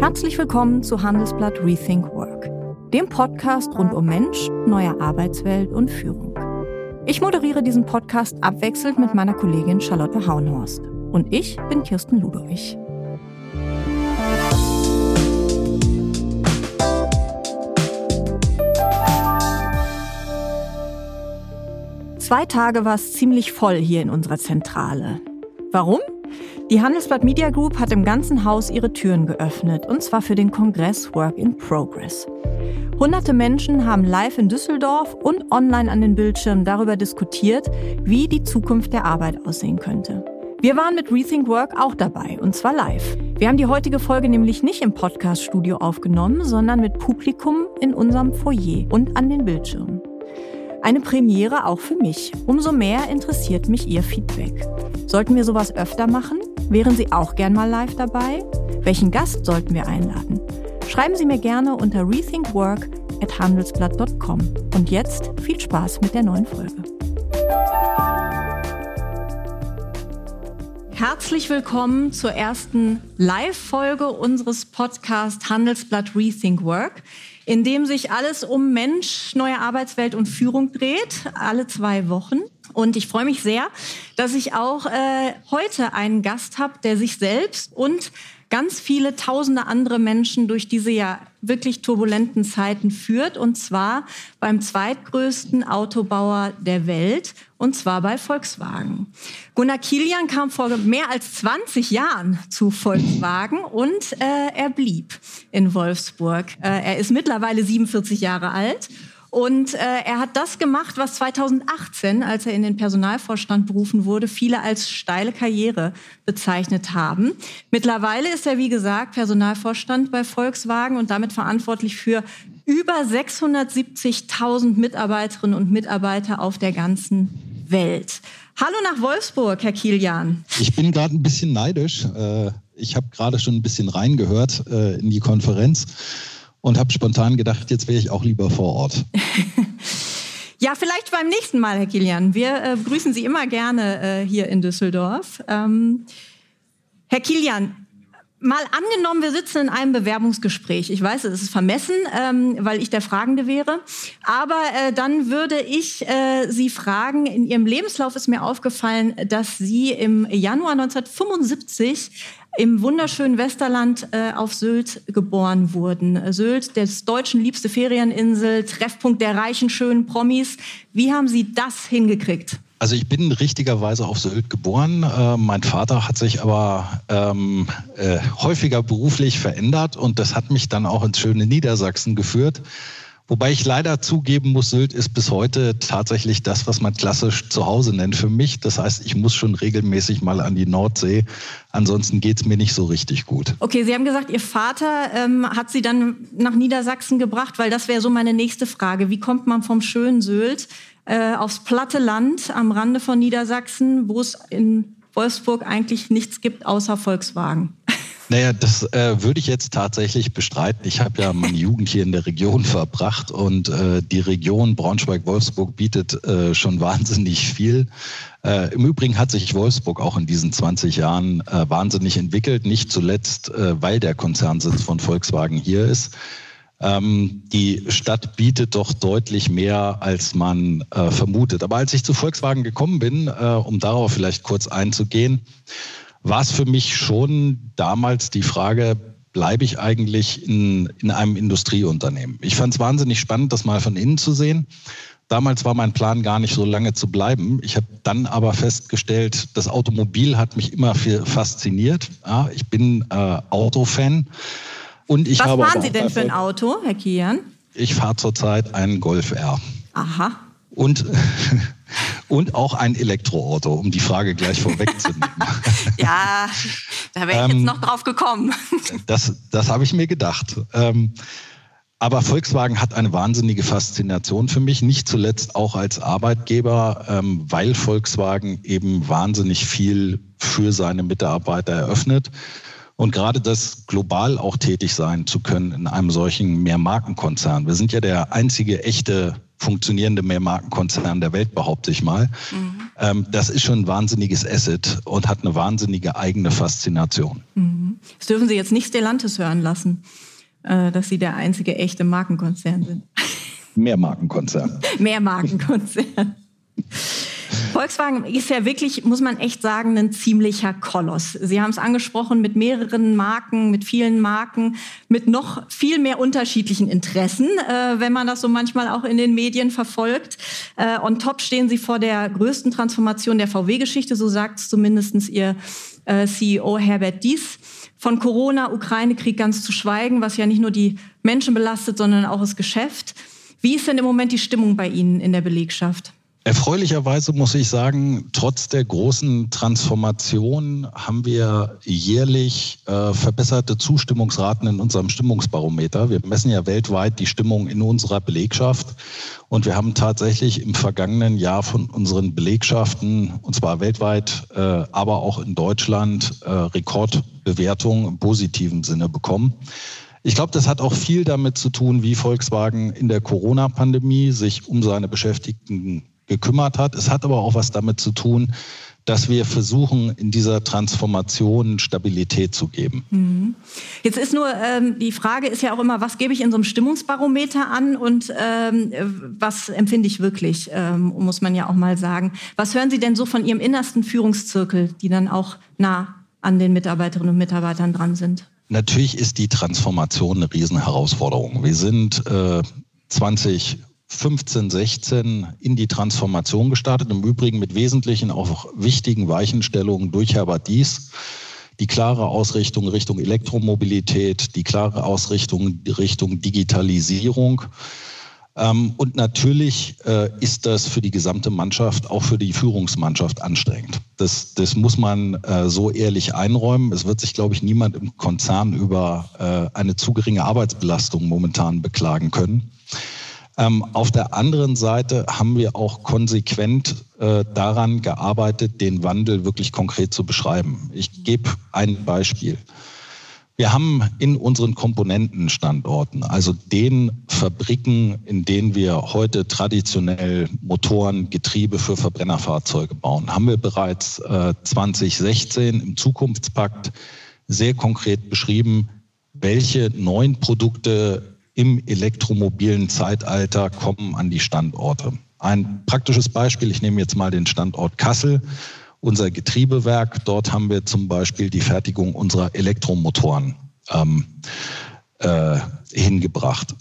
Herzlich willkommen zu Handelsblatt Rethink Work, dem Podcast rund um Mensch, neue Arbeitswelt und Führung. Ich moderiere diesen Podcast abwechselnd mit meiner Kollegin Charlotte Hauenhorst. Und ich bin Kirsten Ludwig. Zwei Tage war es ziemlich voll hier in unserer Zentrale. Warum? Die Handelsblatt Media Group hat im ganzen Haus ihre Türen geöffnet, und zwar für den Kongress Work in Progress. Hunderte Menschen haben live in Düsseldorf und online an den Bildschirmen darüber diskutiert, wie die Zukunft der Arbeit aussehen könnte. Wir waren mit Rethink Work auch dabei, und zwar live. Wir haben die heutige Folge nämlich nicht im Podcast-Studio aufgenommen, sondern mit Publikum in unserem Foyer und an den Bildschirmen. Eine Premiere auch für mich. Umso mehr interessiert mich Ihr Feedback. Sollten wir sowas öfter machen? Wären Sie auch gern mal live dabei? Welchen Gast sollten wir einladen? Schreiben Sie mir gerne unter rethinkwork@handelsblatt.com. Und jetzt viel Spaß mit der neuen Folge. Herzlich willkommen zur ersten Live-Folge unseres Podcasts Handelsblatt Rethink Work in dem sich alles um Mensch, neue Arbeitswelt und Führung dreht, alle zwei Wochen. Und ich freue mich sehr, dass ich auch äh, heute einen Gast habe, der sich selbst und ganz viele tausende andere Menschen durch diese ja wirklich turbulenten Zeiten führt, und zwar beim zweitgrößten Autobauer der Welt, und zwar bei Volkswagen. Gunnar Kilian kam vor mehr als 20 Jahren zu Volkswagen und äh, er blieb in Wolfsburg. Äh, er ist mittlerweile 47 Jahre alt und äh, er hat das gemacht, was 2018, als er in den Personalvorstand berufen wurde, viele als steile Karriere bezeichnet haben. Mittlerweile ist er, wie gesagt, Personalvorstand bei Volkswagen und damit verantwortlich für über 670.000 Mitarbeiterinnen und Mitarbeiter auf der ganzen Welt. Hallo nach Wolfsburg, Herr Kilian. Ich bin gerade ein bisschen neidisch. Äh, ich habe gerade schon ein bisschen reingehört äh, in die Konferenz und habe spontan gedacht, jetzt wäre ich auch lieber vor Ort. Ja, vielleicht beim nächsten Mal, Herr Kilian. Wir äh, begrüßen Sie immer gerne äh, hier in Düsseldorf. Ähm, Herr Kilian, mal angenommen, wir sitzen in einem Bewerbungsgespräch. Ich weiß, es ist vermessen, ähm, weil ich der Fragende wäre. Aber äh, dann würde ich äh, Sie fragen, in Ihrem Lebenslauf ist mir aufgefallen, dass Sie im Januar 1975 im wunderschönen Westerland äh, auf Sylt geboren wurden. Sylt, des Deutschen liebste Ferieninsel, Treffpunkt der reichen, schönen Promis. Wie haben Sie das hingekriegt? Also ich bin richtigerweise auf Sylt geboren. Äh, mein Vater hat sich aber ähm, äh, häufiger beruflich verändert und das hat mich dann auch ins schöne Niedersachsen geführt. Wobei ich leider zugeben muss, Sylt ist bis heute tatsächlich das, was man klassisch zu Hause nennt für mich. Das heißt, ich muss schon regelmäßig mal an die Nordsee. Ansonsten geht's mir nicht so richtig gut. Okay, Sie haben gesagt, Ihr Vater ähm, hat Sie dann nach Niedersachsen gebracht, weil das wäre so meine nächste Frage. Wie kommt man vom schönen Sylt äh, aufs platte Land am Rande von Niedersachsen, wo es in Wolfsburg eigentlich nichts gibt außer Volkswagen? Naja, das äh, würde ich jetzt tatsächlich bestreiten. Ich habe ja meine Jugend hier in der Region verbracht und äh, die Region Braunschweig-Wolfsburg bietet äh, schon wahnsinnig viel. Äh, Im Übrigen hat sich Wolfsburg auch in diesen 20 Jahren äh, wahnsinnig entwickelt, nicht zuletzt, äh, weil der Konzernsitz von Volkswagen hier ist. Ähm, die Stadt bietet doch deutlich mehr, als man äh, vermutet. Aber als ich zu Volkswagen gekommen bin, äh, um darauf vielleicht kurz einzugehen, war es für mich schon damals die Frage, bleibe ich eigentlich in, in einem Industrieunternehmen? Ich fand es wahnsinnig spannend, das mal von innen zu sehen. Damals war mein Plan gar nicht so lange zu bleiben. Ich habe dann aber festgestellt, das Automobil hat mich immer viel fasziniert. Ja, ich bin äh, Autofan. Und ich Was habe fahren Sie denn für ein Auto, Herr Kian? Ich fahre zurzeit einen Golf R. Aha. Und und auch ein Elektroauto, um die Frage gleich vorwegzunehmen. ja, da wäre ich ähm, jetzt noch drauf gekommen. das das habe ich mir gedacht. Ähm, aber Volkswagen hat eine wahnsinnige Faszination für mich, nicht zuletzt auch als Arbeitgeber, ähm, weil Volkswagen eben wahnsinnig viel für seine Mitarbeiter eröffnet. Und gerade das global auch tätig sein zu können in einem solchen Mehrmarkenkonzern. Wir sind ja der einzige echte funktionierende Mehrmarkenkonzern der Welt, behaupte ich mal. Mhm. Ähm, das ist schon ein wahnsinniges Asset und hat eine wahnsinnige eigene Faszination. Mhm. Das dürfen Sie jetzt nicht Stellantis hören lassen, äh, dass Sie der einzige echte Markenkonzern sind. Mehrmarkenkonzern. Mehrmarkenkonzern. Volkswagen ist ja wirklich, muss man echt sagen, ein ziemlicher Koloss. Sie haben es angesprochen mit mehreren Marken, mit vielen Marken, mit noch viel mehr unterschiedlichen Interessen, äh, wenn man das so manchmal auch in den Medien verfolgt. Äh, on top stehen Sie vor der größten Transformation der VW-Geschichte, so sagt es zumindest Ihr äh, CEO Herbert Dies. Von Corona, Ukraine-Krieg ganz zu schweigen, was ja nicht nur die Menschen belastet, sondern auch das Geschäft. Wie ist denn im Moment die Stimmung bei Ihnen in der Belegschaft? Erfreulicherweise muss ich sagen, trotz der großen Transformation haben wir jährlich äh, verbesserte Zustimmungsraten in unserem Stimmungsbarometer. Wir messen ja weltweit die Stimmung in unserer Belegschaft und wir haben tatsächlich im vergangenen Jahr von unseren Belegschaften, und zwar weltweit, äh, aber auch in Deutschland, äh, Rekordbewertungen im positiven Sinne bekommen. Ich glaube, das hat auch viel damit zu tun, wie Volkswagen in der Corona-Pandemie sich um seine Beschäftigten gekümmert hat. Es hat aber auch was damit zu tun, dass wir versuchen, in dieser Transformation Stabilität zu geben. Mhm. Jetzt ist nur, ähm, die Frage ist ja auch immer, was gebe ich in so einem Stimmungsbarometer an und ähm, was empfinde ich wirklich, ähm, muss man ja auch mal sagen. Was hören Sie denn so von Ihrem innersten Führungszirkel, die dann auch nah an den Mitarbeiterinnen und Mitarbeitern dran sind? Natürlich ist die Transformation eine Riesenherausforderung. Wir sind äh, 20 15, 16 in die Transformation gestartet. Im Übrigen mit wesentlichen, auch wichtigen Weichenstellungen durch Herbert Dies. Die klare Ausrichtung Richtung Elektromobilität, die klare Ausrichtung Richtung Digitalisierung. Ähm, und natürlich äh, ist das für die gesamte Mannschaft, auch für die Führungsmannschaft anstrengend. Das, das muss man äh, so ehrlich einräumen. Es wird sich, glaube ich, niemand im Konzern über äh, eine zu geringe Arbeitsbelastung momentan beklagen können. Ähm, auf der anderen Seite haben wir auch konsequent äh, daran gearbeitet, den Wandel wirklich konkret zu beschreiben. Ich gebe ein Beispiel. Wir haben in unseren Komponentenstandorten, also den Fabriken, in denen wir heute traditionell Motoren, Getriebe für Verbrennerfahrzeuge bauen, haben wir bereits äh, 2016 im Zukunftspakt sehr konkret beschrieben, welche neuen Produkte im elektromobilen Zeitalter kommen an die Standorte. Ein praktisches Beispiel, ich nehme jetzt mal den Standort Kassel, unser Getriebewerk. Dort haben wir zum Beispiel die Fertigung unserer Elektromotoren ähm, äh, hingebracht.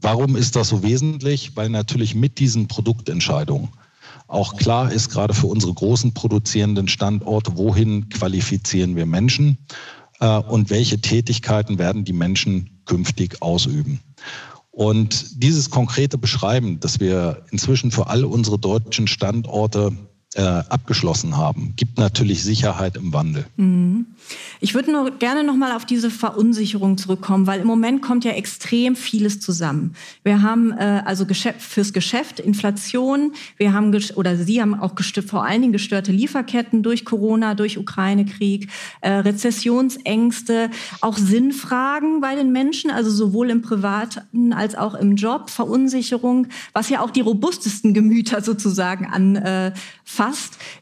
Warum ist das so wesentlich? Weil natürlich mit diesen Produktentscheidungen auch klar ist, gerade für unsere großen produzierenden Standorte, wohin qualifizieren wir Menschen äh, und welche Tätigkeiten werden die Menschen künftig ausüben. Und dieses konkrete Beschreiben, das wir inzwischen für all unsere deutschen Standorte äh, abgeschlossen haben, gibt natürlich Sicherheit im Wandel. Mhm. Ich würde nur gerne noch mal auf diese Verunsicherung zurückkommen, weil im Moment kommt ja extrem vieles zusammen. Wir haben äh, also Geschäft, fürs Geschäft Inflation, wir haben oder Sie haben auch vor allen Dingen gestörte Lieferketten durch Corona, durch Ukraine-Krieg, äh, Rezessionsängste, auch Sinnfragen bei den Menschen, also sowohl im Privaten als auch im Job, Verunsicherung, was ja auch die robustesten Gemüter sozusagen anfasst.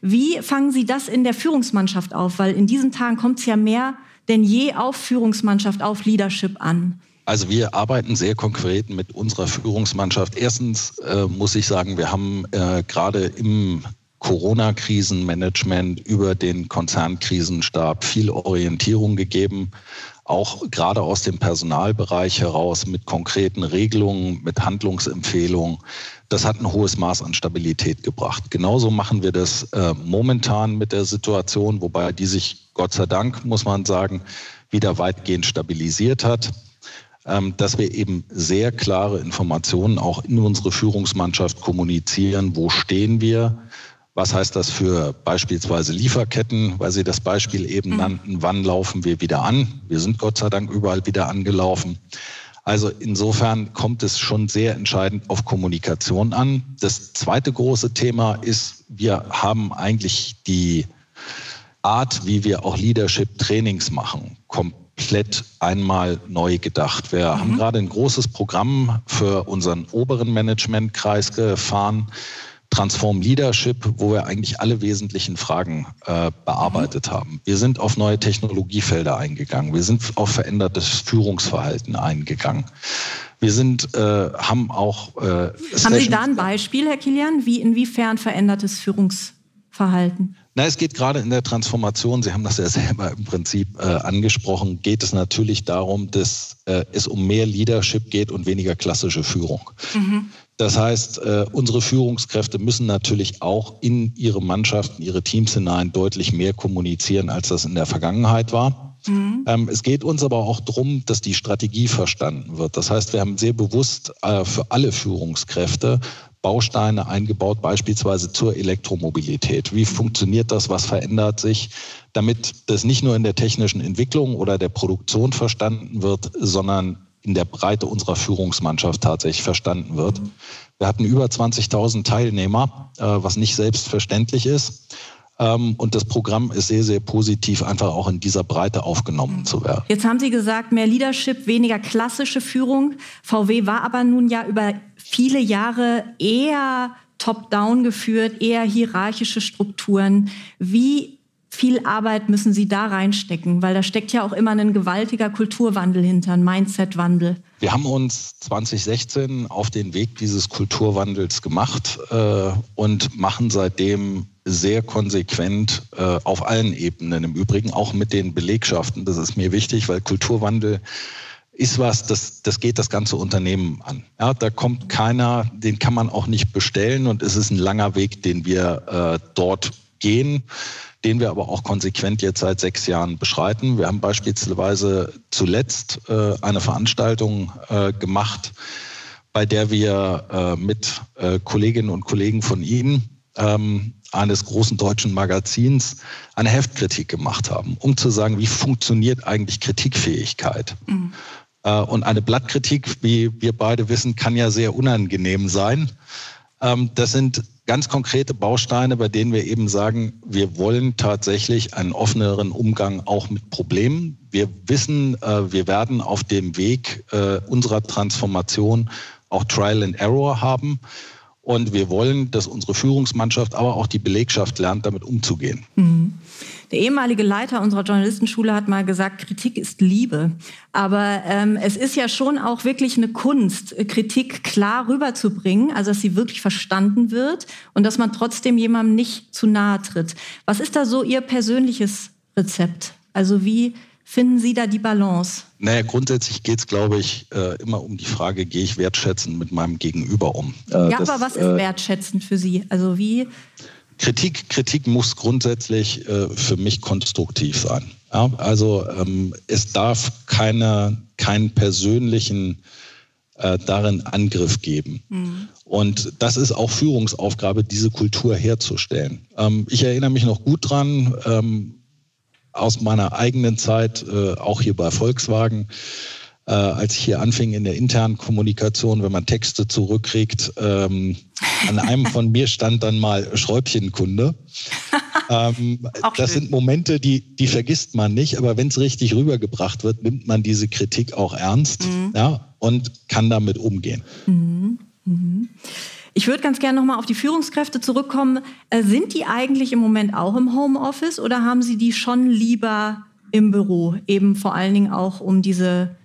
Wie fangen Sie das in der Führungsmannschaft auf? Weil in diesen Tagen kommt es ja mehr denn je auf Führungsmannschaft, auf Leadership an? Also wir arbeiten sehr konkret mit unserer Führungsmannschaft. Erstens äh, muss ich sagen, wir haben äh, gerade im Corona-Krisenmanagement über den Konzernkrisenstab viel Orientierung gegeben, auch gerade aus dem Personalbereich heraus mit konkreten Regelungen, mit Handlungsempfehlungen. Das hat ein hohes Maß an Stabilität gebracht. Genauso machen wir das äh, momentan mit der Situation, wobei die sich Gott sei Dank, muss man sagen, wieder weitgehend stabilisiert hat, ähm, dass wir eben sehr klare Informationen auch in unsere Führungsmannschaft kommunizieren. Wo stehen wir? Was heißt das für beispielsweise Lieferketten, weil Sie das Beispiel eben mhm. nannten, wann laufen wir wieder an? Wir sind Gott sei Dank überall wieder angelaufen. Also insofern kommt es schon sehr entscheidend auf Kommunikation an. Das zweite große Thema ist, wir haben eigentlich die Art, wie wir auch Leadership-Trainings machen, komplett einmal neu gedacht. Wir mhm. haben gerade ein großes Programm für unseren oberen Managementkreis gefahren, Transform Leadership, wo wir eigentlich alle wesentlichen Fragen äh, bearbeitet mhm. haben. Wir sind auf neue Technologiefelder eingegangen. Wir sind auf verändertes Führungsverhalten eingegangen. Wir sind, äh, haben auch. Äh, haben Sie da ein Beispiel, Herr Kilian? Wie inwiefern verändertes Führungsverhalten? Na, es geht gerade in der Transformation, Sie haben das ja selber im Prinzip äh, angesprochen, geht es natürlich darum, dass äh, es um mehr Leadership geht und weniger klassische Führung. Mhm. Das heißt, äh, unsere Führungskräfte müssen natürlich auch in ihre Mannschaften, ihre Teams hinein deutlich mehr kommunizieren, als das in der Vergangenheit war. Mhm. Ähm, es geht uns aber auch darum, dass die Strategie verstanden wird. Das heißt, wir haben sehr bewusst äh, für alle Führungskräfte Bausteine eingebaut, beispielsweise zur Elektromobilität. Wie funktioniert das? Was verändert sich? Damit das nicht nur in der technischen Entwicklung oder der Produktion verstanden wird, sondern in der Breite unserer Führungsmannschaft tatsächlich verstanden wird. Wir hatten über 20.000 Teilnehmer, äh, was nicht selbstverständlich ist. Ähm, und das Programm ist sehr, sehr positiv, einfach auch in dieser Breite aufgenommen zu werden. Jetzt haben Sie gesagt, mehr Leadership, weniger klassische Führung. VW war aber nun ja über viele Jahre eher top-down geführt, eher hierarchische Strukturen. Wie viel Arbeit müssen Sie da reinstecken? Weil da steckt ja auch immer ein gewaltiger Kulturwandel hinter, ein Mindset-Wandel. Wir haben uns 2016 auf den Weg dieses Kulturwandels gemacht äh, und machen seitdem sehr konsequent äh, auf allen Ebenen. Im Übrigen auch mit den Belegschaften. Das ist mir wichtig, weil Kulturwandel ist was, das, das geht das ganze Unternehmen an. Ja, da kommt keiner, den kann man auch nicht bestellen und es ist ein langer Weg, den wir äh, dort gehen, den wir aber auch konsequent jetzt seit sechs Jahren beschreiten. Wir haben beispielsweise zuletzt äh, eine Veranstaltung äh, gemacht, bei der wir äh, mit äh, Kolleginnen und Kollegen von Ihnen ähm, eines großen deutschen Magazins eine Heftkritik gemacht haben, um zu sagen, wie funktioniert eigentlich Kritikfähigkeit. Mhm. Äh, und eine Blattkritik, wie wir beide wissen, kann ja sehr unangenehm sein. Ähm, das sind ganz konkrete Bausteine, bei denen wir eben sagen, wir wollen tatsächlich einen offeneren Umgang auch mit Problemen. Wir wissen, äh, wir werden auf dem Weg äh, unserer Transformation auch Trial and Error haben. Und wir wollen, dass unsere Führungsmannschaft, aber auch die Belegschaft lernt, damit umzugehen. Mhm. Der ehemalige Leiter unserer Journalistenschule hat mal gesagt, Kritik ist Liebe. Aber ähm, es ist ja schon auch wirklich eine Kunst, Kritik klar rüberzubringen, also dass sie wirklich verstanden wird und dass man trotzdem jemandem nicht zu nahe tritt. Was ist da so Ihr persönliches Rezept? Also wie finden Sie da die Balance? Naja, grundsätzlich geht es, glaube ich, äh, immer um die Frage, gehe ich wertschätzend mit meinem Gegenüber um? Äh, ja, das, aber was ist äh, wertschätzend für Sie? Also wie Kritik, Kritik muss grundsätzlich für mich konstruktiv sein. Ja, also ähm, es darf keine, keinen persönlichen äh, darin Angriff geben. Mhm. Und das ist auch Führungsaufgabe, diese Kultur herzustellen. Ähm, ich erinnere mich noch gut dran, ähm, aus meiner eigenen Zeit, äh, auch hier bei Volkswagen, äh, als ich hier anfing in der internen Kommunikation, wenn man Texte zurückkriegt, ähm, an einem von mir stand dann mal Schräubchenkunde. Ähm, das sind Momente, die, die vergisst man nicht, aber wenn es richtig rübergebracht wird, nimmt man diese Kritik auch ernst mhm. ja, und kann damit umgehen. Mhm. Mhm. Ich würde ganz gerne nochmal auf die Führungskräfte zurückkommen. Äh, sind die eigentlich im Moment auch im Homeoffice oder haben Sie die schon lieber im Büro? Eben vor allen Dingen auch, um diese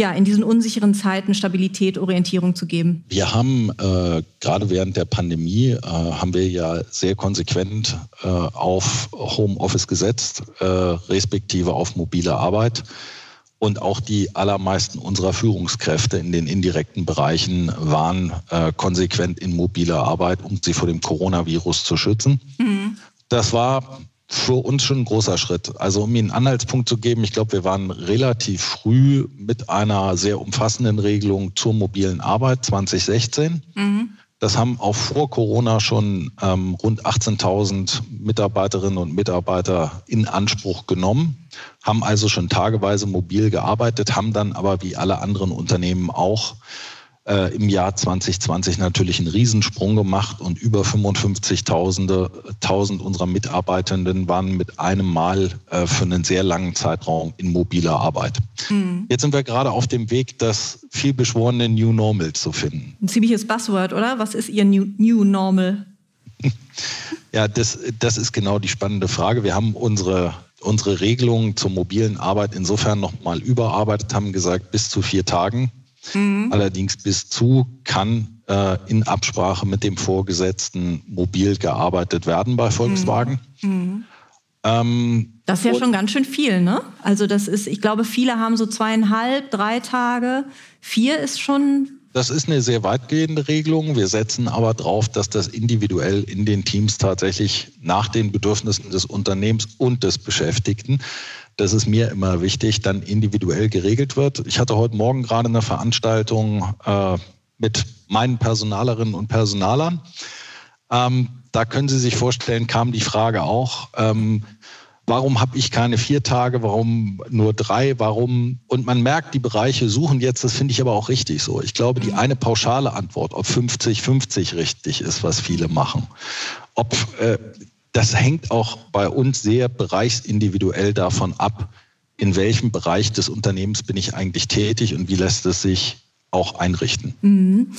ja, in diesen unsicheren Zeiten Stabilität, Orientierung zu geben? Wir haben äh, gerade während der Pandemie äh, haben wir ja sehr konsequent äh, auf Homeoffice gesetzt, äh, respektive auf mobile Arbeit. Und auch die allermeisten unserer Führungskräfte in den indirekten Bereichen waren äh, konsequent in mobiler Arbeit, um sie vor dem Coronavirus zu schützen. Mhm. Das war für uns schon ein großer Schritt. Also um Ihnen einen Anhaltspunkt zu geben, ich glaube, wir waren relativ früh mit einer sehr umfassenden Regelung zur mobilen Arbeit 2016. Mhm. Das haben auch vor Corona schon ähm, rund 18.000 Mitarbeiterinnen und Mitarbeiter in Anspruch genommen, haben also schon tageweise mobil gearbeitet, haben dann aber wie alle anderen Unternehmen auch äh, im Jahr 2020 natürlich einen Riesensprung gemacht und über 55.000 unserer Mitarbeitenden waren mit einem Mal äh, für einen sehr langen Zeitraum in mobiler Arbeit. Mhm. Jetzt sind wir gerade auf dem Weg, das vielbeschworene New Normal zu finden. Ein ziemliches Buzzword, oder? Was ist Ihr New, New Normal? Ja, das, das ist genau die spannende Frage. Wir haben unsere, unsere Regelungen zur mobilen Arbeit insofern nochmal überarbeitet, haben gesagt, bis zu vier Tagen Mhm. Allerdings bis zu kann äh, in Absprache mit dem Vorgesetzten mobil gearbeitet werden bei Volkswagen. Mhm. mhm. Ähm, das ist ja schon ganz schön viel, ne? Also das ist, ich glaube, viele haben so zweieinhalb, drei Tage. Vier ist schon das ist eine sehr weitgehende Regelung. Wir setzen aber darauf, dass das individuell in den Teams tatsächlich nach den Bedürfnissen des Unternehmens und des Beschäftigten das ist mir immer wichtig, dann individuell geregelt wird. Ich hatte heute Morgen gerade eine Veranstaltung äh, mit meinen Personalerinnen und Personalern. Ähm, da können Sie sich vorstellen, kam die Frage auch, ähm, warum habe ich keine vier Tage, warum nur drei, warum? Und man merkt, die Bereiche suchen jetzt, das finde ich aber auch richtig so. Ich glaube, die mhm. eine pauschale Antwort, ob 50-50 richtig ist, was viele machen, ob äh, das hängt auch bei uns sehr bereichsindividuell davon ab, in welchem Bereich des Unternehmens bin ich eigentlich tätig und wie lässt es sich auch einrichten. Mhm.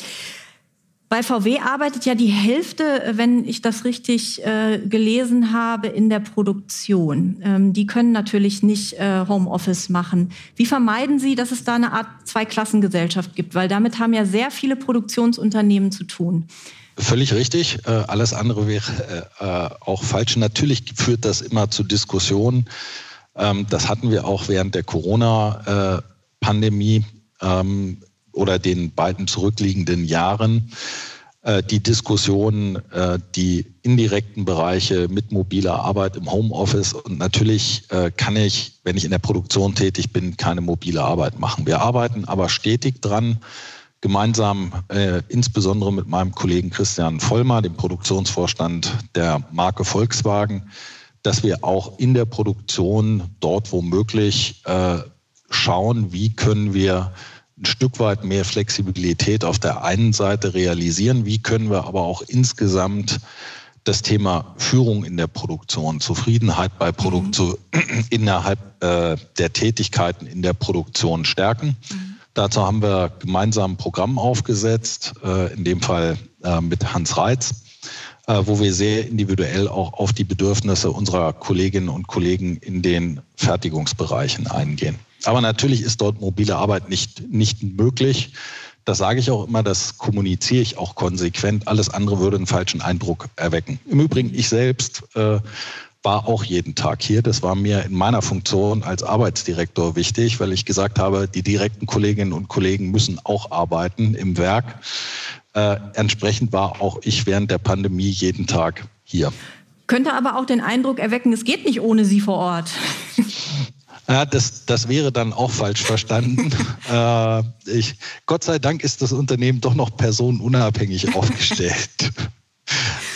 Bei VW arbeitet ja die Hälfte, wenn ich das richtig äh, gelesen habe, in der Produktion. Ähm, die können natürlich nicht äh, Homeoffice machen. Wie vermeiden Sie, dass es da eine Art Zweiklassengesellschaft gibt? Weil damit haben ja sehr viele Produktionsunternehmen zu tun. Völlig richtig. Äh, alles andere wäre äh, auch falsch. Natürlich führt das immer zu Diskussionen. Ähm, das hatten wir auch während der Corona-Pandemie ähm, oder den beiden zurückliegenden Jahren. Äh, die Diskussion, die indirekten Bereiche mit mobiler Arbeit im Homeoffice. Und natürlich kann ich, wenn ich in der Produktion tätig bin, keine mobile Arbeit machen. Wir arbeiten aber stetig dran, gemeinsam äh, insbesondere mit meinem Kollegen Christian Vollmer, dem Produktionsvorstand der Marke Volkswagen, dass wir auch in der Produktion dort womöglich äh, schauen, wie können wir ein Stück weit mehr Flexibilität auf der einen Seite realisieren, wie können wir aber auch insgesamt das Thema Führung in der Produktion, Zufriedenheit bei Produktion mhm. innerhalb äh, der Tätigkeiten in der Produktion stärken. Mhm. Dazu haben wir gemeinsam ein Programm aufgesetzt, äh, in dem Fall äh, mit Hans Reitz, äh, wo wir sehr individuell auch auf die Bedürfnisse unserer Kolleginnen und Kollegen in den Fertigungsbereichen eingehen. Aber natürlich ist dort mobile Arbeit nicht, nicht möglich. Das sage ich auch immer, das kommuniziere ich auch konsequent. Alles andere würde einen falschen Eindruck erwecken. Im Übrigen, ich selbst äh, war auch jeden Tag hier. Das war mir in meiner Funktion als Arbeitsdirektor wichtig, weil ich gesagt habe, die direkten Kolleginnen und Kollegen müssen auch arbeiten im Werk. Äh, entsprechend war auch ich während der Pandemie jeden Tag hier. Könnte aber auch den Eindruck erwecken, es geht nicht ohne Sie vor Ort. Ja, das, das wäre dann auch falsch verstanden. äh, ich, Gott sei Dank ist das Unternehmen doch noch personenunabhängig aufgestellt.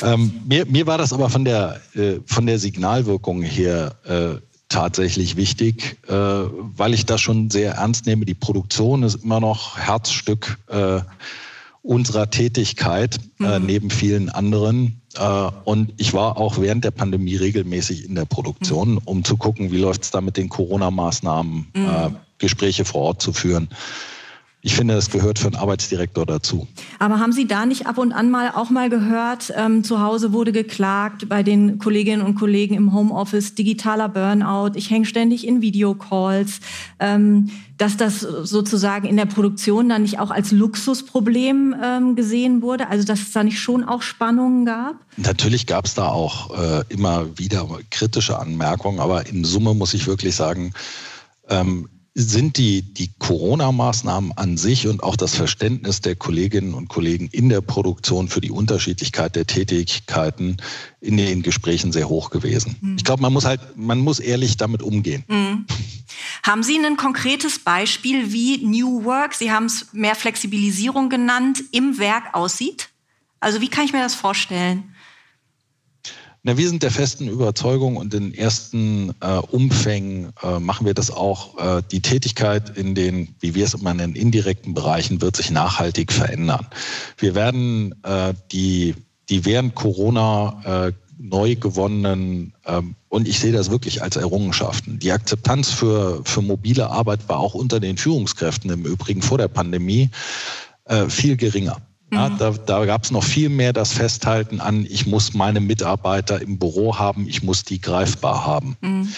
Ähm, mir, mir war das aber von der, äh, von der Signalwirkung her äh, tatsächlich wichtig, äh, weil ich das schon sehr ernst nehme. Die Produktion ist immer noch Herzstück äh, unserer Tätigkeit, äh, mhm. neben vielen anderen. Äh, und ich war auch während der Pandemie regelmäßig in der Produktion, mhm. um zu gucken, wie läuft es da mit den Corona-Maßnahmen, mhm. Gespräche vor Ort zu führen ich finde, es gehört für einen Arbeitsdirektor dazu. Aber haben Sie da nicht ab und an mal auch mal gehört, ähm, zu Hause wurde geklagt bei den Kolleginnen und Kollegen im Homeoffice, digitaler Burnout, ich hänge ständig in Videocalls, ähm, dass das sozusagen in der Produktion dann nicht auch als Luxusproblem ähm, gesehen wurde, also dass es da nicht schon auch Spannungen gab? Natürlich gab es da auch äh, immer wieder kritische Anmerkungen, aber in Summe muss ich wirklich sagen, ähm, sind die, die Corona-Maßnahmen an sich und auch das Verständnis der Kolleginnen und Kollegen in der Produktion für die Unterschiedlichkeit der Tätigkeiten in den Gesprächen sehr hoch gewesen. Mhm. Ich glaube, man muss halt, man muss ehrlich damit umgehen. Mhm. Haben Sie ein konkretes Beispiel, wie New Work, Sie haben es mehr Flexibilisierung genannt, im Werk aussieht? Also wie kann ich mir das vorstellen? Na, wir sind der festen Überzeugung und in ersten äh, Umfängen äh, machen wir das auch. Äh, die Tätigkeit in den, wie wir es immer nennen, indirekten Bereichen wird sich nachhaltig verändern. Wir werden äh, die, die während Corona äh, neu gewonnenen, ähm, und ich sehe das wirklich als Errungenschaften. Die Akzeptanz für, für mobile Arbeit war auch unter den Führungskräften im Übrigen vor der Pandemie äh, viel geringer. Ja, mhm. da da gab es noch viel mehr das Festhalten an, ich muss meine Mitarbeiter im Büro haben, ich muss die greifbar haben. Mhm.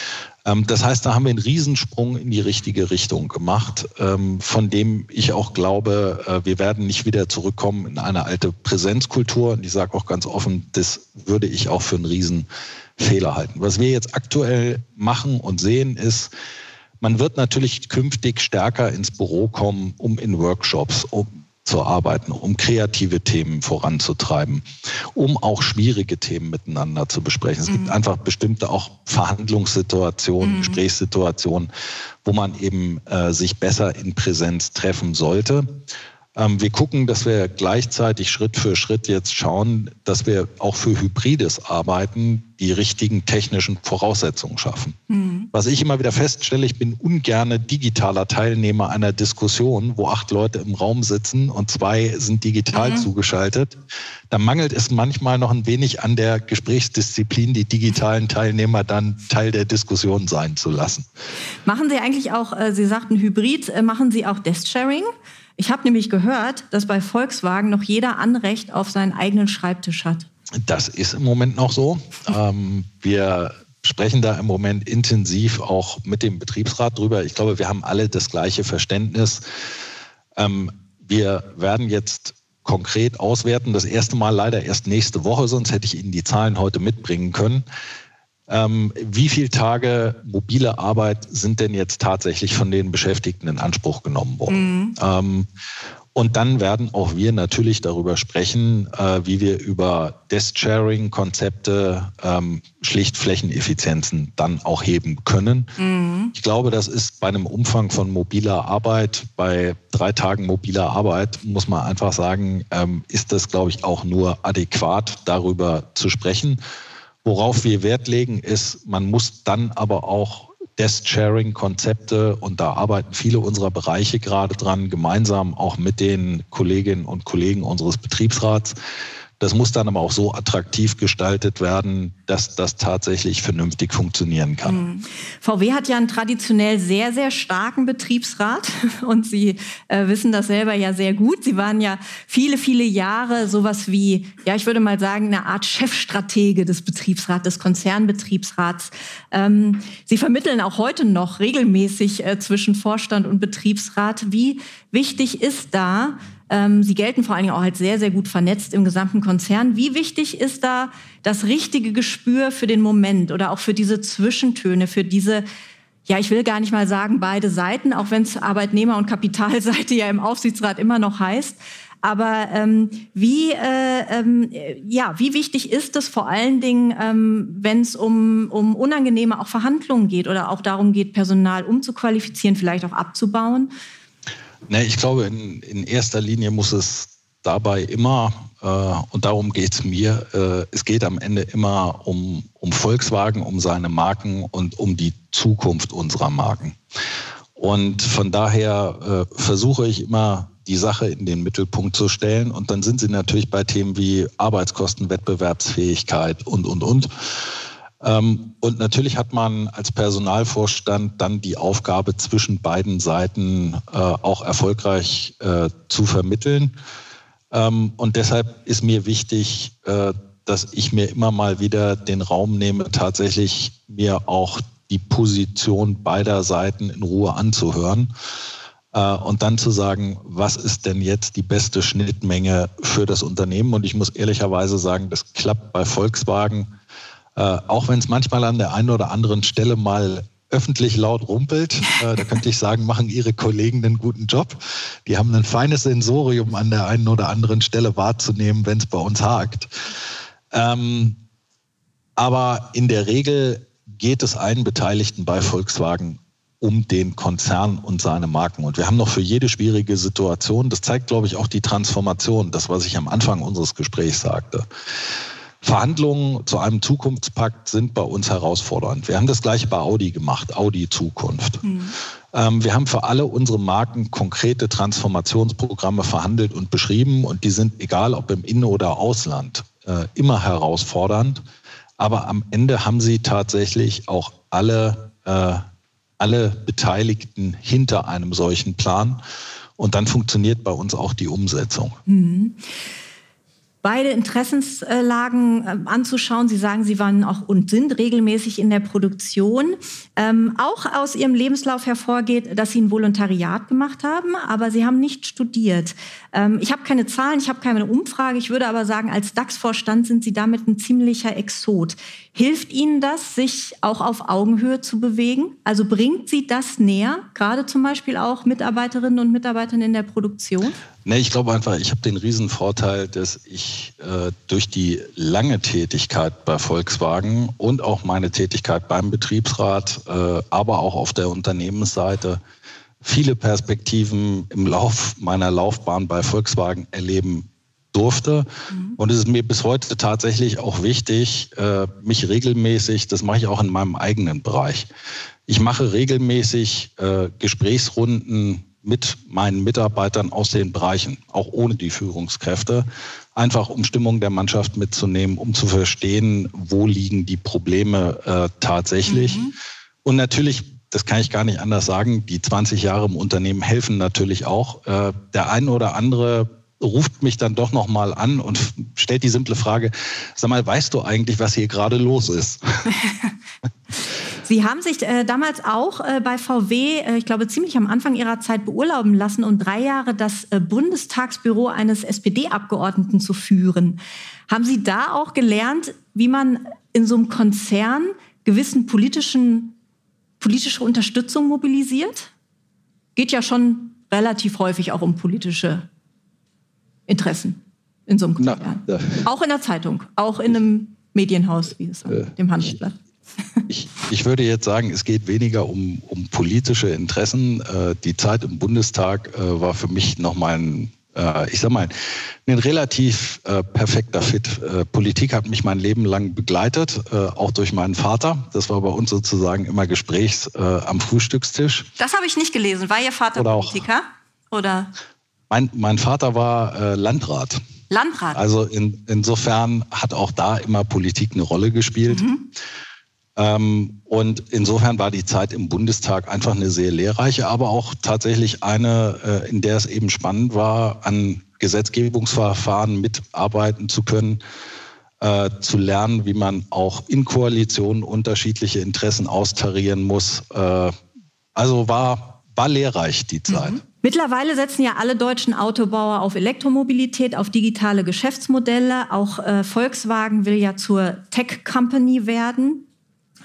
Ähm, das heißt, da haben wir einen Riesensprung in die richtige Richtung gemacht, ähm, von dem ich auch glaube, äh, wir werden nicht wieder zurückkommen in eine alte Präsenzkultur. Und ich sage auch ganz offen, das würde ich auch für einen Riesenfehler halten. Was wir jetzt aktuell machen und sehen, ist, man wird natürlich künftig stärker ins Büro kommen, um in Workshops, um zu arbeiten, um kreative Themen voranzutreiben, um auch schwierige Themen miteinander zu besprechen. Es mhm. gibt einfach bestimmte auch Verhandlungssituationen, mhm. Gesprächssituationen, wo man eben äh, sich besser in Präsenz treffen sollte. Ähm, wir gucken, dass wir gleichzeitig Schritt für Schritt jetzt schauen, dass wir auch für hybrides Arbeiten die richtigen technischen Voraussetzungen schaffen. Mhm. Was ich immer wieder feststelle, ich bin ungerne digitaler Teilnehmer einer Diskussion, wo acht Leute im Raum sitzen und zwei sind digital mhm. zugeschaltet. Da mangelt es manchmal noch ein wenig an der Gesprächsdisziplin, die digitalen Teilnehmer dann Teil der Diskussion sein zu lassen. Machen Sie eigentlich auch, äh, Sie sagten Hybrid, äh, machen Sie auch Desk-Sharing? Ich habe nämlich gehört, dass bei Volkswagen noch jeder Anrecht auf seinen eigenen Schreibtisch hat. Das ist im Moment noch so. ähm, wir sprechen da im Moment intensiv auch mit dem Betriebsrat drüber. Ich glaube, wir haben alle das gleiche Verständnis. Ähm, wir werden jetzt konkret auswerten. Das erste Mal leider erst nächste Woche, sonst hätte ich Ihnen die Zahlen heute mitbringen können. Ähm, wie viele Tage mobile Arbeit sind denn jetzt tatsächlich von den Beschäftigten in Anspruch genommen worden? Mhm. Ähm, und dann werden auch wir natürlich darüber sprechen, äh, wie wir über Desk-Sharing-Konzepte ähm, schlicht Flächeneffizienzen dann auch heben können. Mhm. Ich glaube, das ist bei einem Umfang von mobiler Arbeit, bei drei Tagen mobiler Arbeit, muss man einfach sagen, ähm, ist das, glaube ich, auch nur adäquat, darüber zu sprechen. Worauf wir Wert legen, ist, man muss dann aber auch Desk-Sharing-Konzepte und da arbeiten viele unserer Bereiche gerade dran, gemeinsam auch mit den Kolleginnen und Kollegen unseres Betriebsrats, das muss dann aber auch so attraktiv gestaltet werden, dass das tatsächlich vernünftig funktionieren kann. Mhm. VW hat ja einen traditionell sehr, sehr starken Betriebsrat und Sie äh, wissen das selber ja sehr gut. Sie waren ja viele, viele Jahre sowas wie, ja, ich würde mal sagen, eine Art Chefstratege des Betriebsrats, des Konzernbetriebsrats. Ähm, Sie vermitteln auch heute noch regelmäßig äh, zwischen Vorstand und Betriebsrat. Wie wichtig ist da, sie gelten vor allen Dingen auch als sehr, sehr gut vernetzt im gesamten Konzern. Wie wichtig ist da das richtige Gespür für den Moment oder auch für diese Zwischentöne, für diese ja, ich will gar nicht mal sagen beide Seiten, auch wenn es Arbeitnehmer- und Kapitalseite ja im Aufsichtsrat immer noch heißt. Aber ähm, wie, äh, ähm, ja, wie wichtig ist es vor allen Dingen, ähm, wenn es um, um unangenehme auch Verhandlungen geht oder auch darum geht, Personal umzuqualifizieren, vielleicht auch abzubauen? Ne, ich glaube, in, in erster Linie muss es dabei immer, äh, und darum geht es mir, äh, es geht am Ende immer um, um Volkswagen, um seine Marken und um die Zukunft unserer Marken. Und von daher äh, versuche ich immer, die Sache in den Mittelpunkt zu stellen. Und dann sind sie natürlich bei Themen wie Arbeitskosten, Wettbewerbsfähigkeit und, und, und. Ähm, und natürlich hat man als Personalvorstand dann die Aufgabe, zwischen beiden Seiten äh, auch erfolgreich äh, zu vermitteln. Ähm, und deshalb ist mir wichtig, äh, dass ich mir immer mal wieder den Raum nehme, tatsächlich mir auch die Position beider Seiten in Ruhe anzuhören und dann zu sagen, was ist denn jetzt die beste Schnittmenge für das Unternehmen? Und ich muss ehrlicherweise sagen, das klappt bei Volkswagen äh, auch wenn es manchmal an der einen oder anderen Stelle mal öffentlich laut rumpelt. Äh, da könnte ich sagen, machen Ihre Kollegen einen guten Job. Die haben ein feines Sensorium an der einen oder anderen Stelle wahrzunehmen, wenn es bei uns hakt. Ähm, aber in der Regel geht es allen Beteiligten bei Volkswagen um den Konzern und seine Marken. Und wir haben noch für jede schwierige Situation, das zeigt, glaube ich, auch die Transformation, das, was ich am Anfang unseres Gesprächs sagte. Verhandlungen zu einem Zukunftspakt sind bei uns herausfordernd. Wir haben das gleiche bei Audi gemacht, Audi Zukunft. Mhm. Ähm, wir haben für alle unsere Marken konkrete Transformationsprogramme verhandelt und beschrieben und die sind, egal ob im Innen- oder Ausland, äh, immer herausfordernd. Aber am Ende haben sie tatsächlich auch alle, äh, alle Beteiligten hinter einem solchen Plan. Und dann funktioniert bei uns auch die Umsetzung. Mhm beide Interessenslagen äh, anzuschauen. Sie sagen, Sie waren auch und sind regelmäßig in der Produktion. Ähm, auch aus Ihrem Lebenslauf hervorgeht, dass Sie ein Volontariat gemacht haben, aber Sie haben nicht studiert. Ähm, ich habe keine Zahlen, ich habe keine Umfrage. Ich würde aber sagen, als DAX-Vorstand sind Sie damit ein ziemlicher Exot. Hilft Ihnen das, sich auch auf Augenhöhe zu bewegen? Also bringt Sie das näher, gerade zum Beispiel auch Mitarbeiterinnen und Mitarbeitern in der Produktion? Nee, ich glaube einfach, ich habe den riesen Vorteil, dass ich äh, durch die lange Tätigkeit bei Volkswagen und auch meine Tätigkeit beim Betriebsrat, äh, aber auch auf der Unternehmensseite viele Perspektiven im Lauf meiner Laufbahn bei Volkswagen erleben durfte. Mhm. Und es ist mir bis heute tatsächlich auch wichtig, äh, mich regelmäßig, das mache ich auch in meinem eigenen Bereich, ich mache regelmäßig äh, Gesprächsrunden mit meinen Mitarbeitern aus den Bereichen, auch ohne die Führungskräfte, einfach um Stimmung der Mannschaft mitzunehmen, um zu verstehen, wo liegen die Probleme äh, tatsächlich. Mhm. Und natürlich, das kann ich gar nicht anders sagen, die 20 Jahre im Unternehmen helfen natürlich auch. Äh, der ein oder andere ruft mich dann doch noch mal an und stellt die simple Frage: Sag mal, weißt du eigentlich, was hier gerade los ist? Sie haben sich äh, damals auch äh, bei VW, äh, ich glaube, ziemlich am Anfang Ihrer Zeit beurlauben lassen und drei Jahre das äh, Bundestagsbüro eines SPD-Abgeordneten zu führen. Haben Sie da auch gelernt, wie man in so einem Konzern gewissen politischen, politische Unterstützung mobilisiert? Geht ja schon relativ häufig auch um politische Interessen in so einem Konzern. Na, auch in der Zeitung, auch in einem Medienhaus, wie es äh, dem Handelsblatt. Ich, ich würde jetzt sagen, es geht weniger um, um politische Interessen. Äh, die Zeit im Bundestag äh, war für mich nochmal ein, äh, ich sag mal, ein relativ äh, perfekter Fit. Äh, Politik hat mich mein Leben lang begleitet, äh, auch durch meinen Vater. Das war bei uns sozusagen immer Gesprächs am Frühstückstisch. Das habe ich nicht gelesen. War Ihr Vater Oder Politiker? Oder? Mein, mein Vater war Landrat. Landrat. Also in, insofern hat auch da immer Politik eine Rolle gespielt. Mhm. Ähm, und insofern war die Zeit im Bundestag einfach eine sehr lehrreiche, aber auch tatsächlich eine, äh, in der es eben spannend war, an Gesetzgebungsverfahren mitarbeiten zu können, äh, zu lernen, wie man auch in Koalitionen unterschiedliche Interessen austarieren muss. Äh, also war, war lehrreich die Zeit. Mhm. Mittlerweile setzen ja alle deutschen Autobauer auf Elektromobilität, auf digitale Geschäftsmodelle. Auch äh, Volkswagen will ja zur Tech-Company werden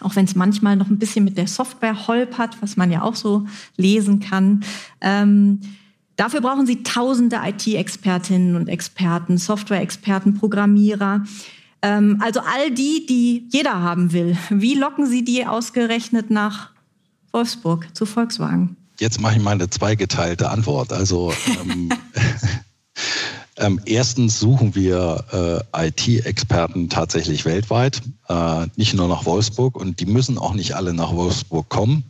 auch wenn es manchmal noch ein bisschen mit der Software holpert, was man ja auch so lesen kann. Ähm, dafür brauchen Sie tausende IT-Expertinnen und Experten, Software-Experten, Programmierer. Ähm, also all die, die jeder haben will. Wie locken Sie die ausgerechnet nach Wolfsburg zu Volkswagen? Jetzt mache ich mal eine zweigeteilte Antwort. Also ähm, Ähm, erstens suchen wir äh, IT-Experten tatsächlich weltweit, äh, nicht nur nach Wolfsburg und die müssen auch nicht alle nach Wolfsburg kommen.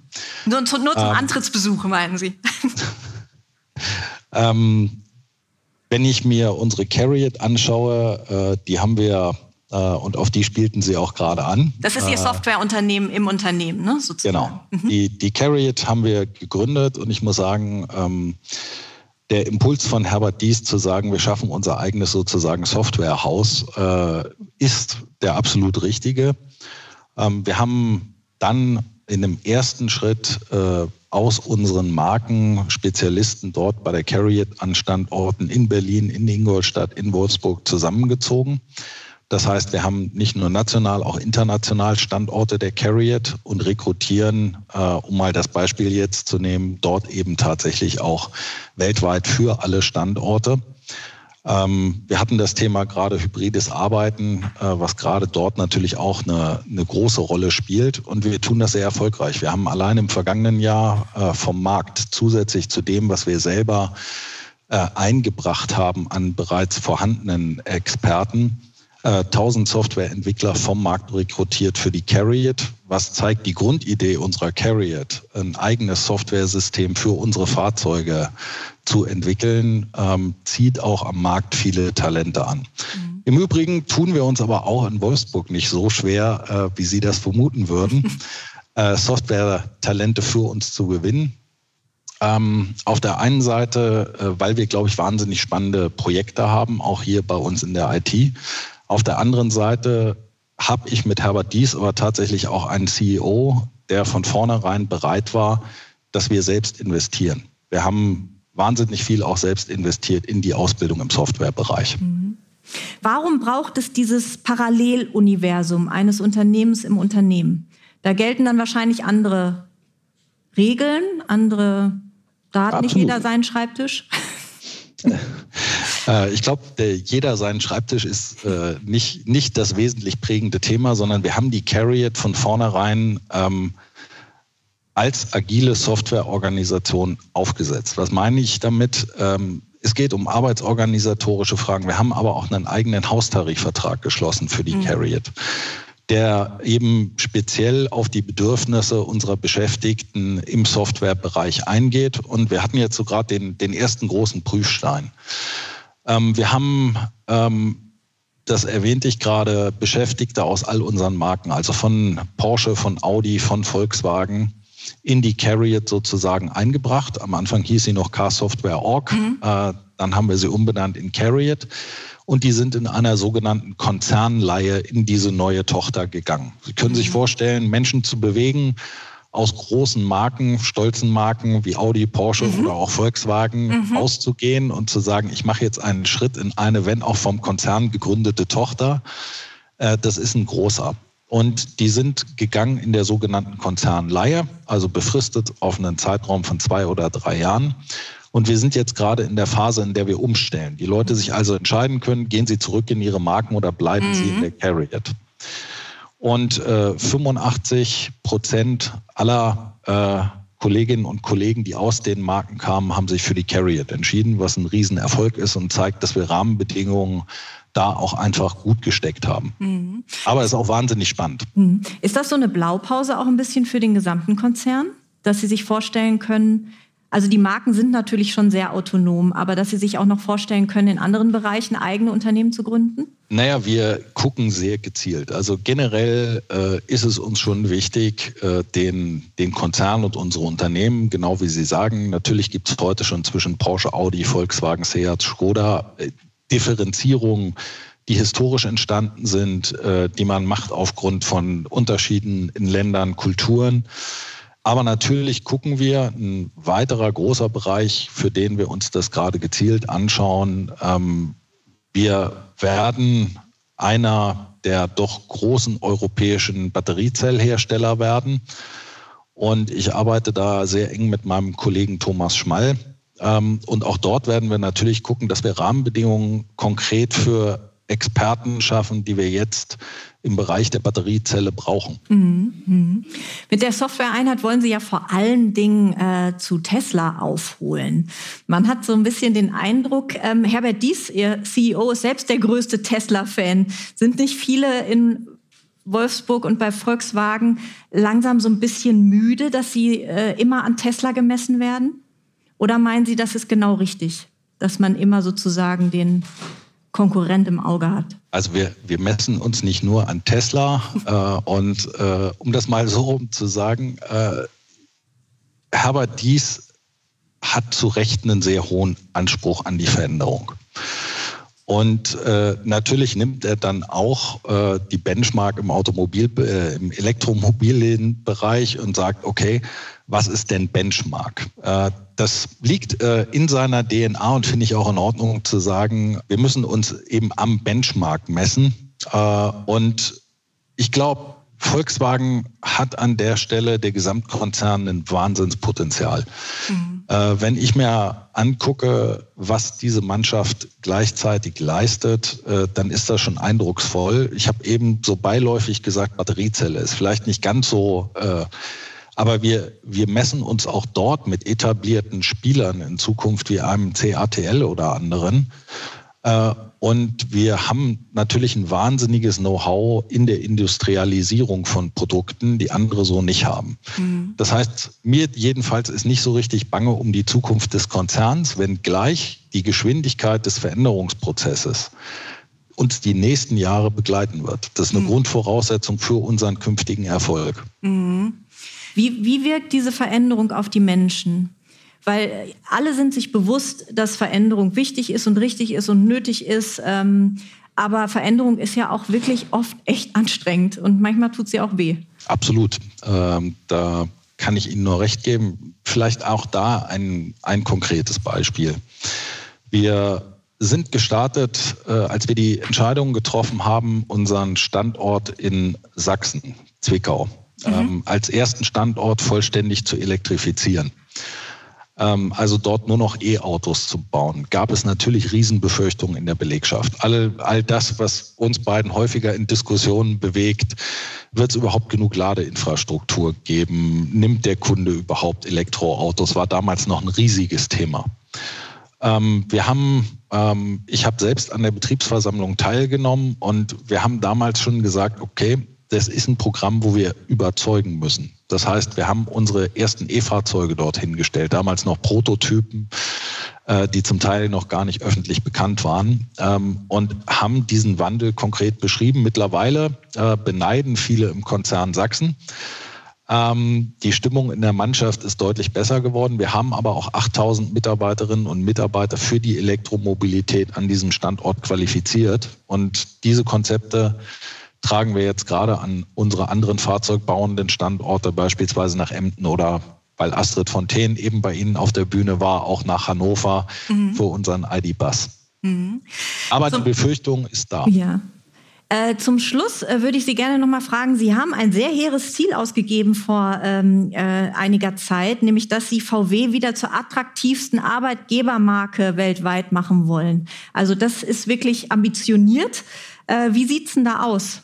Nur, nur zum ähm, Antrittsbesuch, meinen Sie? ähm, wenn ich mir unsere Carriot anschaue, äh, die haben wir äh, und auf die spielten Sie auch gerade an. Das ist Ihr äh, Softwareunternehmen im Unternehmen, ne? Sozusagen. Genau. Mhm. Die, die Carriot haben wir gegründet und ich muss sagen, ähm, der Impuls von Herbert Dies zu sagen, wir schaffen unser eigenes sozusagen Softwarehaus, äh, ist der absolut richtige. Ähm, wir haben dann in dem ersten Schritt äh, aus unseren Marken Spezialisten dort bei der Carriot an Standorten in Berlin, in Ingolstadt, in Wolfsburg zusammengezogen. Das heißt, wir haben nicht nur national, auch international Standorte der Carriot und rekrutieren, äh, um mal das Beispiel jetzt zu nehmen, dort eben tatsächlich auch weltweit für alle Standorte. Ähm, wir hatten das Thema gerade hybrides Arbeiten, äh, was gerade dort natürlich auch eine, eine, große Rolle spielt. Und wir tun das sehr erfolgreich. Wir haben allein im vergangenen Jahr äh, vom Markt zusätzlich zu dem, was wir selber äh, eingebracht haben an bereits vorhandenen Experten, 1000 Softwareentwickler vom Markt rekrutiert für die Carriot. Was zeigt die Grundidee unserer Carriot, ein eigenes Softwaresystem für unsere Fahrzeuge zu entwickeln, ähm, zieht auch am Markt viele Talente an. Mhm. Im Übrigen tun wir uns aber auch in Wolfsburg nicht so schwer, äh, wie Sie das vermuten würden, äh, Software-Talente für uns zu gewinnen. Ähm, auf der einen Seite, äh, weil wir, glaube ich, wahnsinnig spannende Projekte haben, auch hier bei uns in der IT. Auf der anderen Seite habe ich mit Herbert Dies aber tatsächlich auch einen CEO, der von vornherein bereit war, dass wir selbst investieren. Wir haben wahnsinnig viel auch selbst investiert in die Ausbildung im Softwarebereich. Mhm. Warum braucht es dieses Paralleluniversum eines Unternehmens im Unternehmen? Da gelten dann wahrscheinlich andere Regeln, andere da hat Absolut. nicht jeder seinen Schreibtisch. Äh, ich glaube, jeder seinen Schreibtisch ist äh, nicht, nicht das wesentlich prägende Thema, sondern wir haben die Carriot von vornherein ähm, als agile Softwareorganisation aufgesetzt. Was meine ich damit? Ähm, es geht um arbeitsorganisatorische Fragen. Wir haben aber auch einen eigenen Haustarifvertrag geschlossen für die mhm. Carriot der eben speziell auf die Bedürfnisse unserer Beschäftigten im Softwarebereich eingeht. Und wir hatten jetzt so gerade den, den ersten großen Prüfstein. Ähm, wir haben, ähm, das erwähnte ich gerade, Beschäftigte aus all unseren Marken, also von Porsche, von Audi, von Volkswagen in die Carriot sozusagen eingebracht. Am Anfang hieß sie noch Car Software Org. Mhm. Äh, dann haben wir sie umbenannt in Carriot und die sind in einer sogenannten Konzernleihe in diese neue Tochter gegangen. Sie können sich mhm. vorstellen, Menschen zu bewegen, aus großen Marken, stolzen Marken wie Audi, Porsche mhm. oder auch Volkswagen mhm. auszugehen und zu sagen, ich mache jetzt einen Schritt in eine, wenn auch vom Konzern gegründete Tochter. Äh, das ist ein großer. Und die sind gegangen in der sogenannten Konzernleihe, also befristet auf einen Zeitraum von zwei oder drei Jahren. Und wir sind jetzt gerade in der Phase, in der wir umstellen. Die Leute sich also entscheiden können, gehen sie zurück in ihre Marken oder bleiben mhm. sie in mhm. der Carriot. Und äh, 85 Prozent aller äh, Kolleginnen und Kollegen, die aus den Marken kamen, haben sich für die Carriot entschieden, was ein Riesenerfolg ist und zeigt, dass wir Rahmenbedingungen da auch einfach gut gesteckt haben. Mhm. Aber es ist auch wahnsinnig spannend. Mhm. Ist das so eine Blaupause auch ein bisschen für den gesamten Konzern, dass Sie sich vorstellen können, also die Marken sind natürlich schon sehr autonom, aber dass Sie sich auch noch vorstellen können, in anderen Bereichen eigene Unternehmen zu gründen? Naja, wir gucken sehr gezielt. Also generell äh, ist es uns schon wichtig, äh, den, den Konzern und unsere Unternehmen, genau wie Sie sagen, natürlich gibt es heute schon zwischen Porsche, Audi, Volkswagen, Seat, Skoda äh, Differenzierungen die historisch entstanden sind, äh, die man macht aufgrund von Unterschieden in Ländern, Kulturen. Aber natürlich gucken wir, ein weiterer großer Bereich, für den wir uns das gerade gezielt anschauen, ähm, wir werden einer der doch großen europäischen Batteriezellhersteller werden. Und ich arbeite da sehr eng mit meinem Kollegen Thomas Schmall. Ähm, und auch dort werden wir natürlich gucken, dass wir Rahmenbedingungen konkret für Experten schaffen, die wir jetzt im Bereich der Batteriezelle brauchen. Mhm, mhm. Mit der Software-Einheit wollen Sie ja vor allen Dingen äh, zu Tesla aufholen. Man hat so ein bisschen den Eindruck, ähm, Herbert Dies, Ihr CEO, ist selbst der größte Tesla-Fan. Sind nicht viele in Wolfsburg und bei Volkswagen langsam so ein bisschen müde, dass sie äh, immer an Tesla gemessen werden? Oder meinen Sie, das ist genau richtig, dass man immer sozusagen den Konkurrent im Auge hat? Also wir, wir messen uns nicht nur an Tesla äh, und äh, um das mal so rum zu sagen, äh, Herbert Dies hat zu Recht einen sehr hohen Anspruch an die Veränderung. Und äh, natürlich nimmt er dann auch äh, die Benchmark im Automobil, äh, im Elektromobilienbereich und sagt, okay, was ist denn Benchmark? Äh, das liegt äh, in seiner DNA und finde ich auch in Ordnung zu sagen, wir müssen uns eben am Benchmark messen. Äh, und ich glaube, Volkswagen hat an der Stelle der Gesamtkonzern ein Wahnsinnspotenzial. Mhm. Äh, wenn ich mir angucke, was diese Mannschaft gleichzeitig leistet, äh, dann ist das schon eindrucksvoll. Ich habe eben so beiläufig gesagt, Batteriezelle ist vielleicht nicht ganz so äh, aber wir, wir messen uns auch dort mit etablierten Spielern in Zukunft wie einem CATL oder anderen. Äh, und wir haben natürlich ein wahnsinniges Know-how in der Industrialisierung von Produkten, die andere so nicht haben. Mhm. Das heißt, mir jedenfalls ist nicht so richtig bange um die Zukunft des Konzerns, wenn gleich die Geschwindigkeit des Veränderungsprozesses uns die nächsten Jahre begleiten wird. Das ist eine mhm. Grundvoraussetzung für unseren künftigen Erfolg. Mhm. Wie, wie wirkt diese Veränderung auf die Menschen? weil alle sind sich bewusst, dass Veränderung wichtig ist und richtig ist und nötig ist. Ähm, aber Veränderung ist ja auch wirklich oft echt anstrengend und manchmal tut sie auch weh. Absolut. Ähm, da kann ich Ihnen nur recht geben. Vielleicht auch da ein, ein konkretes Beispiel. Wir sind gestartet, äh, als wir die Entscheidung getroffen haben, unseren Standort in Sachsen, Zwickau, mhm. ähm, als ersten Standort vollständig zu elektrifizieren. Ähm, also dort nur noch E-Autos zu bauen, gab es natürlich Riesenbefürchtungen in der Belegschaft. All, all das, was uns beiden häufiger in Diskussionen bewegt, wird es überhaupt genug Ladeinfrastruktur geben? Nimmt der Kunde überhaupt Elektroautos? War damals noch ein riesiges Thema. Ähm, wir haben, ähm, ich habe selbst an der Betriebsversammlung teilgenommen und wir haben damals schon gesagt, okay, das ist ein Programm, wo wir überzeugen müssen. Das heißt, wir haben unsere ersten E-Fahrzeuge dorthin gestellt, damals noch Prototypen, äh, die zum Teil noch gar nicht öffentlich bekannt waren ähm, und haben diesen Wandel konkret beschrieben. Mittlerweile äh, beneiden viele im Konzern Sachsen. Ähm, die Stimmung in der Mannschaft ist deutlich besser geworden. Wir haben aber auch 8000 Mitarbeiterinnen und Mitarbeiter für die Elektromobilität an diesem Standort qualifiziert. Und diese Konzepte tragen wir jetzt gerade an unsere anderen fahrzeugbauenden Standorte, beispielsweise nach Emden oder weil Astrid Fontaine eben bei Ihnen auf der Bühne war, auch nach Hannover mhm. für unseren ID-Bus. Mhm. Aber Zum, die Befürchtung ist da. Ja. Äh, zum Schluss äh, würde ich Sie gerne noch mal fragen. Sie haben ein sehr hehres Ziel ausgegeben vor ähm, äh, einiger Zeit, nämlich dass Sie VW wieder zur attraktivsten Arbeitgebermarke weltweit machen wollen. Also das ist wirklich ambitioniert. Äh, wie sieht's denn da aus?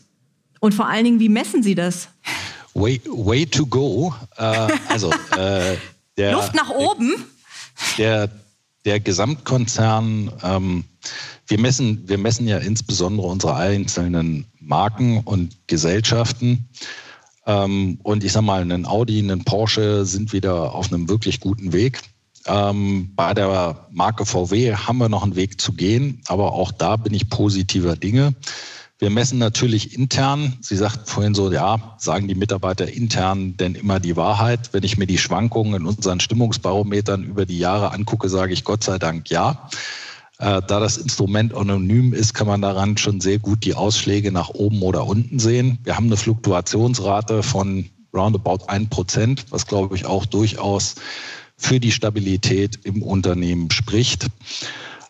Und vor allen Dingen, wie messen Sie das? Way, way to go. Äh, also äh, der, Luft nach oben. Der, der Gesamtkonzern, ähm, wir, messen, wir messen ja insbesondere unsere einzelnen Marken und Gesellschaften. Ähm, und ich sage mal, ein Audi, ein Porsche sind wieder auf einem wirklich guten Weg. Ähm, bei der Marke VW haben wir noch einen Weg zu gehen, aber auch da bin ich positiver Dinge. Wir messen natürlich intern. Sie sagten vorhin so, ja, sagen die Mitarbeiter intern denn immer die Wahrheit? Wenn ich mir die Schwankungen in unseren Stimmungsbarometern über die Jahre angucke, sage ich Gott sei Dank ja. Äh, da das Instrument anonym ist, kann man daran schon sehr gut die Ausschläge nach oben oder unten sehen. Wir haben eine Fluktuationsrate von roundabout ein Prozent, was glaube ich auch durchaus für die Stabilität im Unternehmen spricht.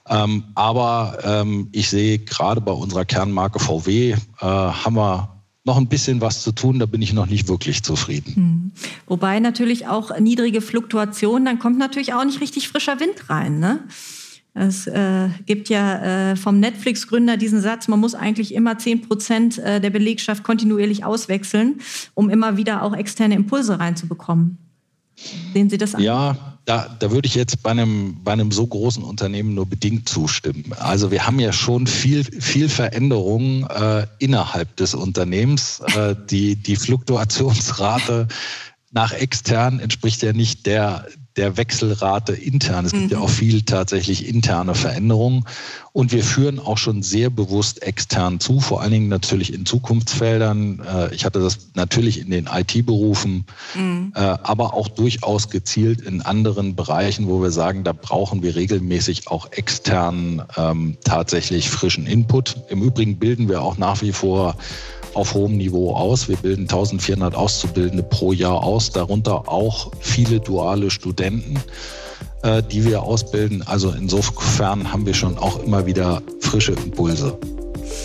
Ähm, aber ähm, ich sehe gerade bei unserer Kernmarke VW äh, haben wir noch ein bisschen was zu tun, da bin ich noch nicht wirklich zufrieden. Hm. Wobei natürlich auch niedrige Fluktuation, dann kommt natürlich auch nicht richtig frischer Wind rein. Ne? Es äh, gibt ja äh, vom Netflix-Gründer diesen Satz, man muss eigentlich immer 10 Prozent äh, der Belegschaft kontinuierlich auswechseln, um immer wieder auch externe Impulse reinzubekommen. Sehen Sie das an? Ja, da, da würde ich jetzt bei einem, bei einem so großen Unternehmen nur bedingt zustimmen. Also wir haben ja schon viel, viel Veränderung äh, innerhalb des Unternehmens. Äh, die, die Fluktuationsrate nach extern entspricht ja nicht der, der Wechselrate intern. Es gibt mhm. ja auch viel tatsächlich interne Veränderungen. Und wir führen auch schon sehr bewusst extern zu, vor allen Dingen natürlich in Zukunftsfeldern. Äh, ich hatte das natürlich in den IT-Berufen, mhm. Äh, aber auch durchaus gezielt in anderen Bereichen, wo wir sagen, da brauchen wir regelmäßig auch extern ähm, tatsächlich frischen Input. Im Übrigen bilden wir auch nach wie vor auf hohem Niveau aus. Wir bilden 1400 Auszubildende pro Jahr aus, darunter auch viele duale Studenten, äh, die wir ausbilden. Also insofern haben wir schon auch immer wieder frische Impulse,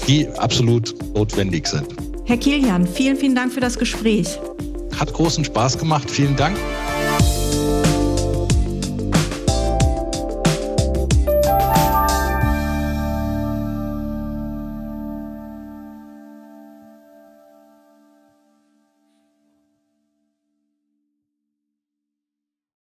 die absolut notwendig sind. Herr Kilian, vielen, vielen Dank für das Gespräch. Hat großen Spaß gemacht. Vielen Dank.